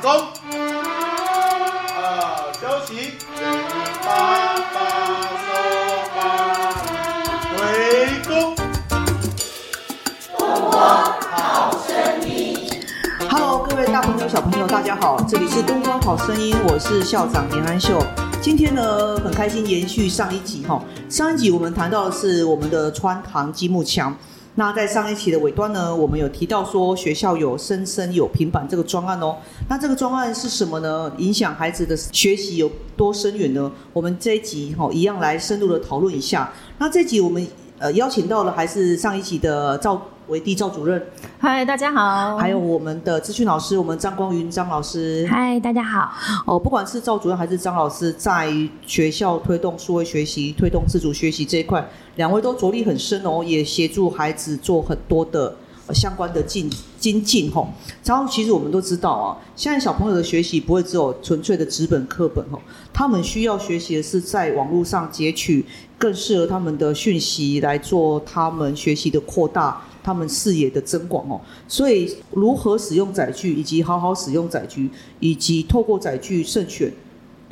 成功。呃，休息。八八收八，回宫。Hello，各位大朋友、小朋友，大家好，这里是东方好声音，我是校长连安秀。今天呢，很开心延续上一集哈，上一集我们谈到的是我们的穿堂积木墙。那在上一期的尾端呢，我们有提到说学校有生生有平板这个专案哦。那这个专案是什么呢？影响孩子的学习有多深远呢？我们这一集哈一样来深入的讨论一下。那这集我们呃邀请到了还是上一集的赵维地赵主任，嗨，大家好。还有我们的资讯老师，我们张光云张老师。嗨，大家好。哦，不管是赵主任还是张老师，在学校推动数位学习、推动自主学习这一块，两位都着力很深哦，也协助孩子做很多的、呃相关的进精进吼。然后其实我们都知道啊，现在小朋友的学习不会只有纯粹的纸本课本吼，他们需要学习的是在网络上截取更适合他们的讯息来做他们学习的扩大。他们视野的增广哦，所以如何使用载具，以及好好使用载具，以及透过载具慎选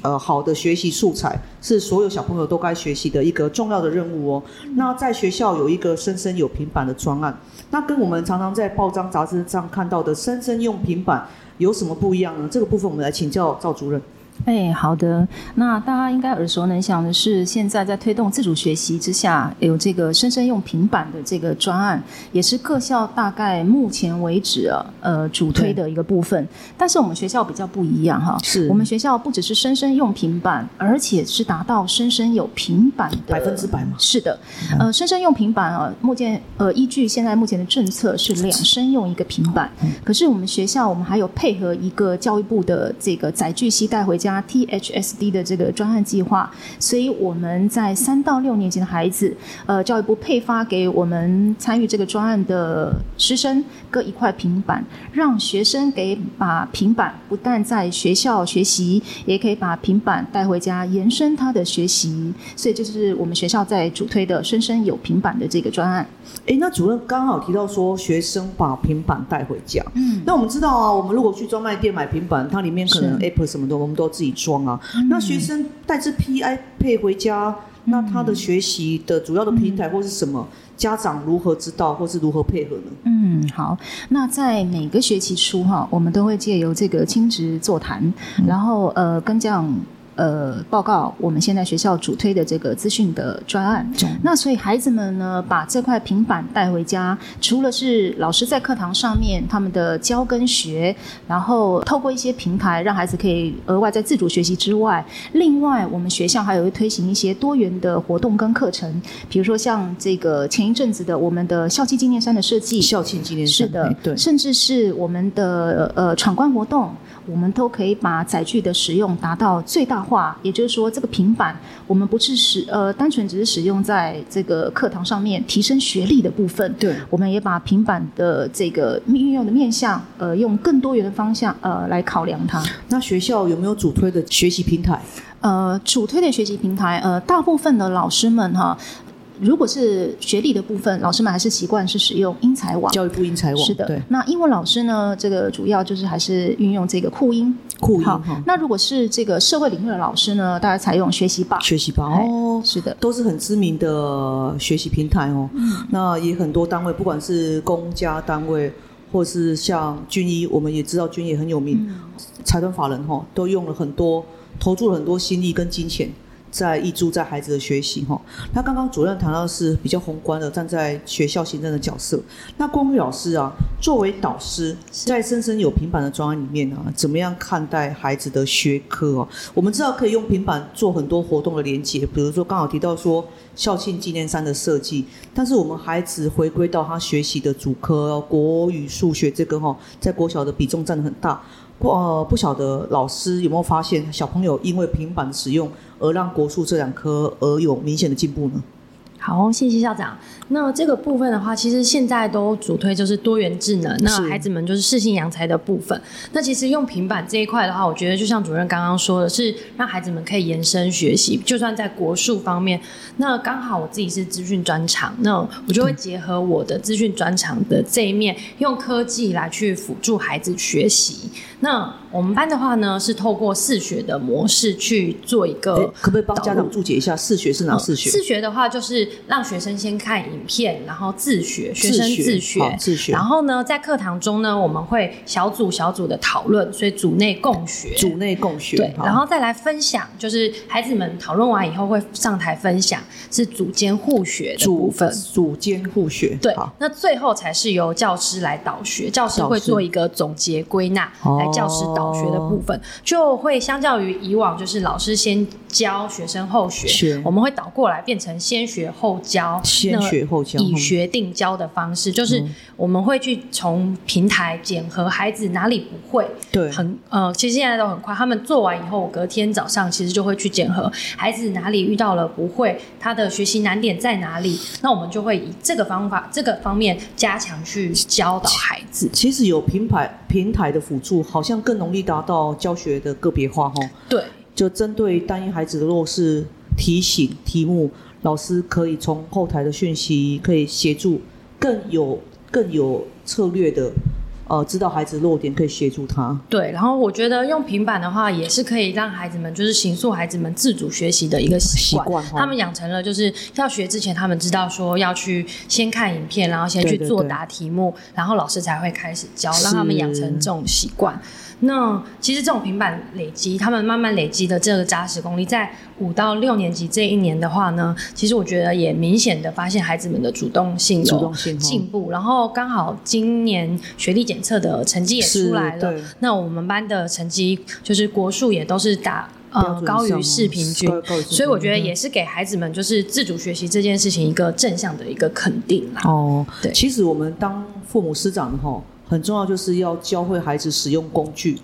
呃好的学习素材，是所有小朋友都该学习的一个重要的任务哦。那在学校有一个生生有平板的专案，那跟我们常常在报章杂志上看到的生生用平板有什么不一样呢？这个部分我们来请教赵主任。哎，好的。那大家应该耳熟能详的是，现在在推动自主学习之下，有这个生生用平板的这个专案，也是各校大概目前为止啊，呃，主推的一个部分。但是我们学校比较不一样哈，是。我们学校不只是生生用平板，而且是达到生生有平板的百分之百吗？是的，呃，生生用平板啊，目前呃依据现在目前的政策是两生用一个平板，可是我们学校我们还有配合一个教育部的这个载具携带回家 THSD 的这个专案计划，所以我们在三到六年级的孩子，呃，教育部配发给我们参与这个专案的师生各一块平板，让学生给把平板不但在学校学习，也可以把平板带回家延伸他的学习，所以就是我们学校在主推的“生生有平板”的这个专案。诶，那主任刚好提到说学生把平板带回家，嗯，那我们知道啊，我们如果去专卖店买平板，它里面可能 App 什么的，我们都自己装啊。那学生带着 P I 配回家，那他的学习的主要的平台或是什么？家长如何知道，或是如何配合呢？嗯，好。那在每个学期初哈，我们都会借由这个亲职座谈，然后呃跟家长。呃，报告我们现在学校主推的这个资讯的专案。那所以孩子们呢，把这块平板带回家，除了是老师在课堂上面他们的教跟学，然后透过一些平台让孩子可以额外在自主学习之外，另外我们学校还有会推行一些多元的活动跟课程，比如说像这个前一阵子的我们的校庆纪念衫的设计，校庆纪念是的，对，甚至是我们的呃闯关活动，我们都可以把载具的使用达到最大化。也就是说，这个平板我们不是使呃单纯只是使用在这个课堂上面提升学历的部分，对我们也把平板的这个运用的面向，呃，用更多元的方向呃来考量它。那学校有没有主推的学习平台？呃，主推的学习平台，呃，大部分的老师们哈。如果是学历的部分，老师们还是习惯是使用英才网。教育部英才网是的对，，那英文老师呢？这个主要就是还是运用这个酷英。好酷英哈，那如果是这个社会领域的老师呢，大家采用学习吧。学习吧哎哦，是的，都是很知名的学习平台哦。嗯那也很多单位，不管是公家单位，或是像军医，我们也知道军医很有名，嗯财团法人哈、都用了很多，投注了很多心力跟金钱。在挹注在孩子的学习哈，那刚刚主任谈到的是比较宏观的，站在学校行政的角色。那光宇老师啊，作为导师，在深深有平板的专案里面啊，怎么样看待孩子的学科哦？我们知道可以用平板做很多活动的连接，比如说刚好提到说校庆纪念衫的设计，但是我们孩子回归到他学习的主科国语、数学这个哈，在国小的比重占得很大。不呃，不晓得老师有没有发现小朋友因为平板使用而让国术这两科而有明显的进步呢？好，谢谢校长。那这个部分的话，其实现在都主推就是多元智能，那孩子们就是适性扬才的部分。那其实用平板这一块的话，我觉得就像主任刚刚说的，是让孩子们可以延伸学习，就算在国术方面，那刚好我自己是资讯专长，那我就会结合我的资讯专长的这一面，用科技来去辅助孩子学习。那我们班的话呢，是透过视学的模式去做一个可不可以帮家长注解一下视学是哪视学？自学的话，就是让学生先看影片，然后自学，学生自学。自学，然后呢，在课堂中呢，我们会小组小组的讨论，所以组内共学。组内共学，对，然后再来分享，就是孩子们讨论完以后会上台分享，是组间互学的部组分。组间互学，对，那最后才是由教师来导学，教师会做一个总结归纳，哦来教师导学的部分，就会相较于以往就是老师先教学生后学，学我们会倒过来变成先学后教，先学后教。嗯以学定教的方式，就是我们会去从平台检核孩子哪里不会，对。很呃，其实现在都很快，他们做完以后，隔天早上其实就会去检核孩子哪里遇到了不会，他的学习难点在哪里，那我们就会以这个方法、这个方面加强去教导孩子。其实有平台平台的辅助，好像更容易达到教学的个别化哈。对，就针对单一孩子的弱势提醒题目，老师可以从后台的讯息可以协助更有更有策略的，呃，知道孩子弱点可以协助他。对，然后我觉得用平板的话，也是可以让孩子们就是形塑孩子们自主学习的一个习惯。他们养成了就是要学之前，他们知道说要去先看影片，然后先去作答题目，然后老师才会开始教，让他们养成这种习惯。那其实这种平板累积，他们慢慢累积的这个扎实功力，在五到六年级这一年的话呢，其实我觉得也明显的发现孩子们的主动性有进步。然后刚好今年学历检测的成绩也出来了，那我们班的成绩就是国数也都是打呃高于市平均所以我觉得也是给孩子们就是自主学习这件事情一个正向的一个肯定啦。哦，对其实我们当父母师长的哈，很重要就是要教会孩子使用工具。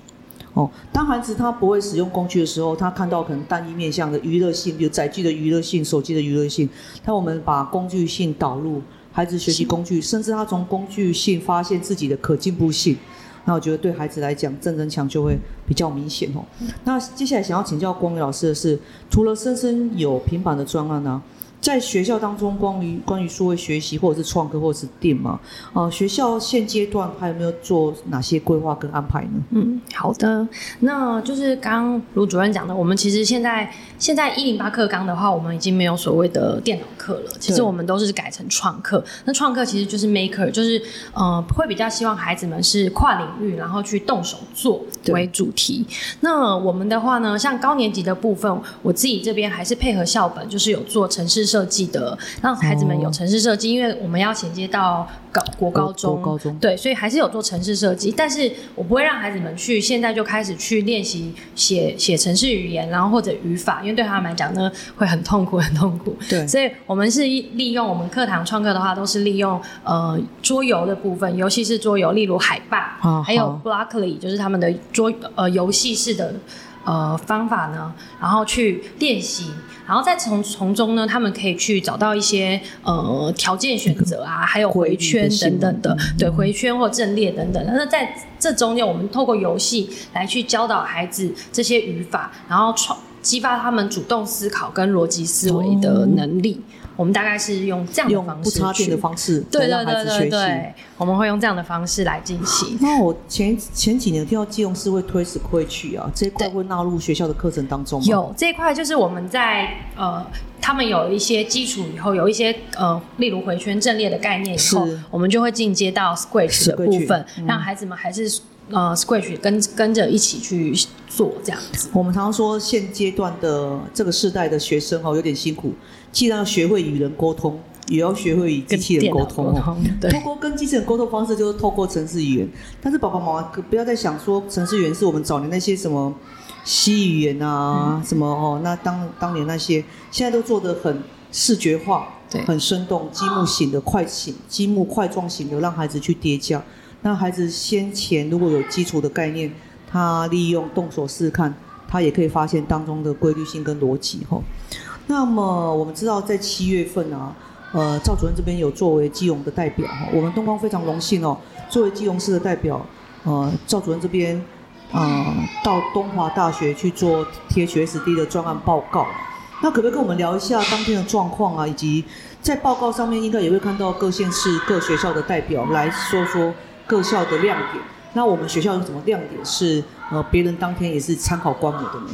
哦，当孩子他不会使用工具的时候，他看到可能单一面向的娱乐性，比如载具的娱乐性、手机的娱乐性，那我们把工具性导入，孩子学习工具，甚至他从工具性发现自己的可进步性，那我觉得对孩子来讲，正增强就会比较明显哦。那接下来想要请教光宇老师的是，除了深深有平板的专案呢、在学校当中，关于关于数位学习或者是创客或者是电嘛，呃，学校现阶段还有没有做哪些规划跟安排呢？嗯，好的，那就是刚刚卢主任讲的，我们其实现在现在一零八课纲的话，我们已经没有所谓的电脑课了，其实我们都是改成创客。那创客其实就是 maker，就是呃会比较希望孩子们是跨领域，然后去动手做为主题。那我们的话呢，像高年级的部分，我自己这边还是配合校本，就是有做城市设计的，让孩子们有哦。城市设计，因为我们要衔接到高国高中，高中。对，所以还是有做城市设计，但是我不会让孩子们去现在就开始去练习写写城市语言，然后或者语法，因为对他们来讲呢会很痛苦，很痛苦。对。所以我们是利用我们课堂创客的话，都是利用呃桌游的部分，尤其是桌游，例如海霸，好还有 Blockly，就是他们的桌呃游戏式的呃方法呢，然后去练习。然后再从从中呢，他们可以去找到一些呃条件选择啊，还有回圈等等的，对回圈或阵列等等的。那在这中间，我们透过游戏来去教导孩子这些语法，然后创激发他们主动思考跟逻辑思维的能力。我们大概是用这样的方式不插电的去方式对对对对让孩子学习。对，我们会用这样的方式来进行。那我前前几年听到基隆市会推 s q u a t c 啊，这一块会纳入学校的课程当中吗？有这一块，就是我们在呃，他们有一些基础以后，有一些呃，例如回圈阵列的概念以后，我们就会进阶到 Scratch 的部分，嗯让孩子们还是呃 Scratch 跟跟着一起去做这样子。我们常常说，现阶段的这个世代的学生哦，有点辛苦，既然要学会与人沟通，也要学会与机器人沟通哦。通，过跟机器人沟通方式，就是透过程式语言。但是爸爸妈妈可不要再想说，程式语言是我们早年那些什么西语言啊，嗯什么哦，那当当年那些，现在都做得很视觉化，对很生动，积木型的、快型、积木块状型的，让孩子去叠加。那孩子先前如果有基础的概念，他利用动手试看，他也可以发现当中的规律性跟逻辑哈。那么我们知道，在七月份啊，呃，赵主任这边有作为基隆的代表哈，我们东光非常荣幸哦，作为基隆市的代表，呃，赵主任这边呃到东华大学去做 THSD 的专案报告。那可不可以跟我们聊一下当天的状况啊，以及在报告上面应该也会看到各县市各学校的代表来说说各校的亮点。那我们学校有什么亮点是呃别人当天也是参考观摩的呢？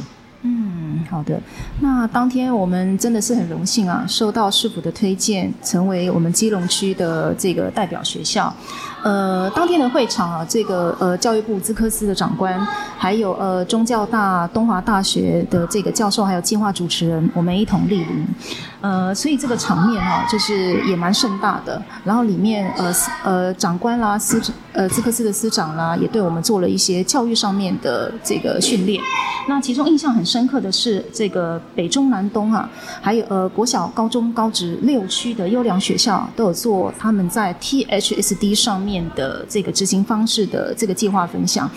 嗯，好的。那当天我们真的是很荣幸啊，受到市府的推荐，成为我们基隆区的这个代表学校。呃，当天的会场啊，这个呃教育部资科司的长官，还有呃中教大、东华大学的这个教授，还有计划主持人，我们一同莅临。呃，所以这个场面哈，就是也蛮盛大的。然后里面呃呃长官啦、司呃资科司的司长啦，也对我们做了一些教育上面的这个训练。那其中印象很深刻的是这个北中南东啊，还有呃国小、高中、高职六区的优良学校都有做他们在 THSD 上面。面的这个执行方式的这个计划分享，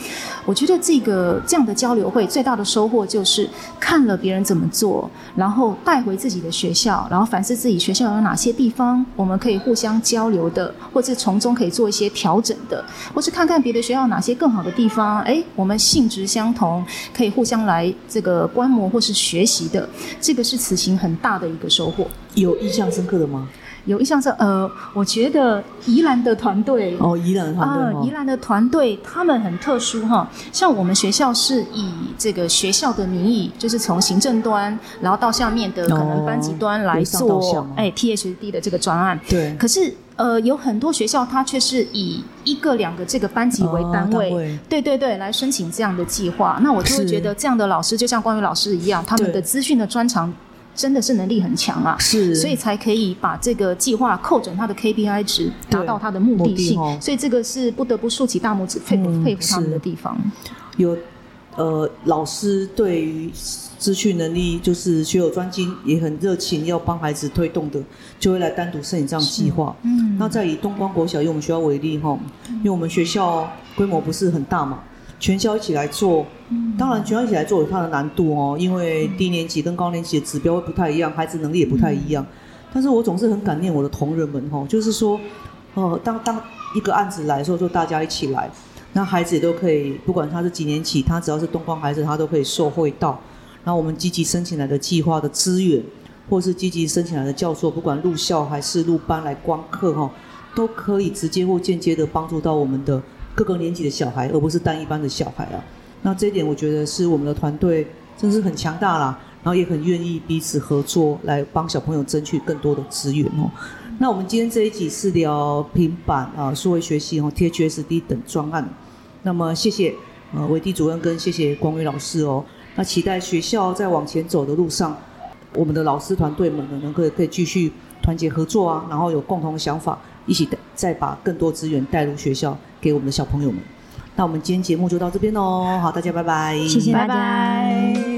我觉得这个这样的交流会最大的收获就是看了别人怎么做，然后带回自己的学校，然后反思自己学校有哪些地方我们可以互相交流的，或者从中可以做一些调整的，或是看看别的学校哪些更好的地方，哎，我们性质相同，可以互相来这个观摩或是学习的，这个是此行很大的一个收获。有印象深刻的吗？有印象是呃，我觉得宜兰的团队哦，宜兰团队啊，宜兰的团队他们很特殊哈。像我们学校是以这个学校的名义，就是从行政端，然后到下面的可能班级端来做哎 THD 的这个专案。对。可是呃，有很多学校它却是以一个两个这个班级为单位，对对对，来申请这样的计划。那我就会觉得这样的老师就像关于老师一样，他们的资讯的专长。真的是能力很强啊，是，所以才可以把这个计划扣准他的 KPI 值，达到他的目的性。所以这个是不得不竖起大拇指佩服佩服他们的地方。有呃，老师对于资讯能力就是学有专精，也很热情，要帮孩子推动的，就会来单独申请这样计划。嗯，那再以东光国小以我们学校为例哈，因为我们学校规模不是很大嘛。全校一起来做，当然全校一起来做有它的难度哦，因为低年级跟高年级的指标会不太一样，孩子能力也不太一样。但是我总是很感念我的同仁们哦，就是说，呃，当当一个案子来的时候，就大家一起来，那孩子也都可以，不管他是几年级，他只要是东方孩子，他都可以受惠到。然后我们积极申请来的计划的资源，或是积极申请来的教授，不管入校还是入班来观课哈，都可以直接或间接的帮助到我们的。各个年级的小孩，而不是单一班的小孩啊。那这一点，我觉得是我们的团队真是很强大啦，然后也很愿意彼此合作，来帮小朋友争取更多的资源哦。那我们今天这一集是聊平板啊、数位学习哦、THSD 等专案。那么谢谢呃韦地主任跟谢谢光宇老师哦。那期待学校在往前走的路上，我们的老师团队们呢，能够可以继续团结合作啊，然后有共同的想法，一起再把更多资源带入学校。给我们的小朋友们，那我们今天节目就到这边喽，好，大家拜拜，谢谢，拜拜。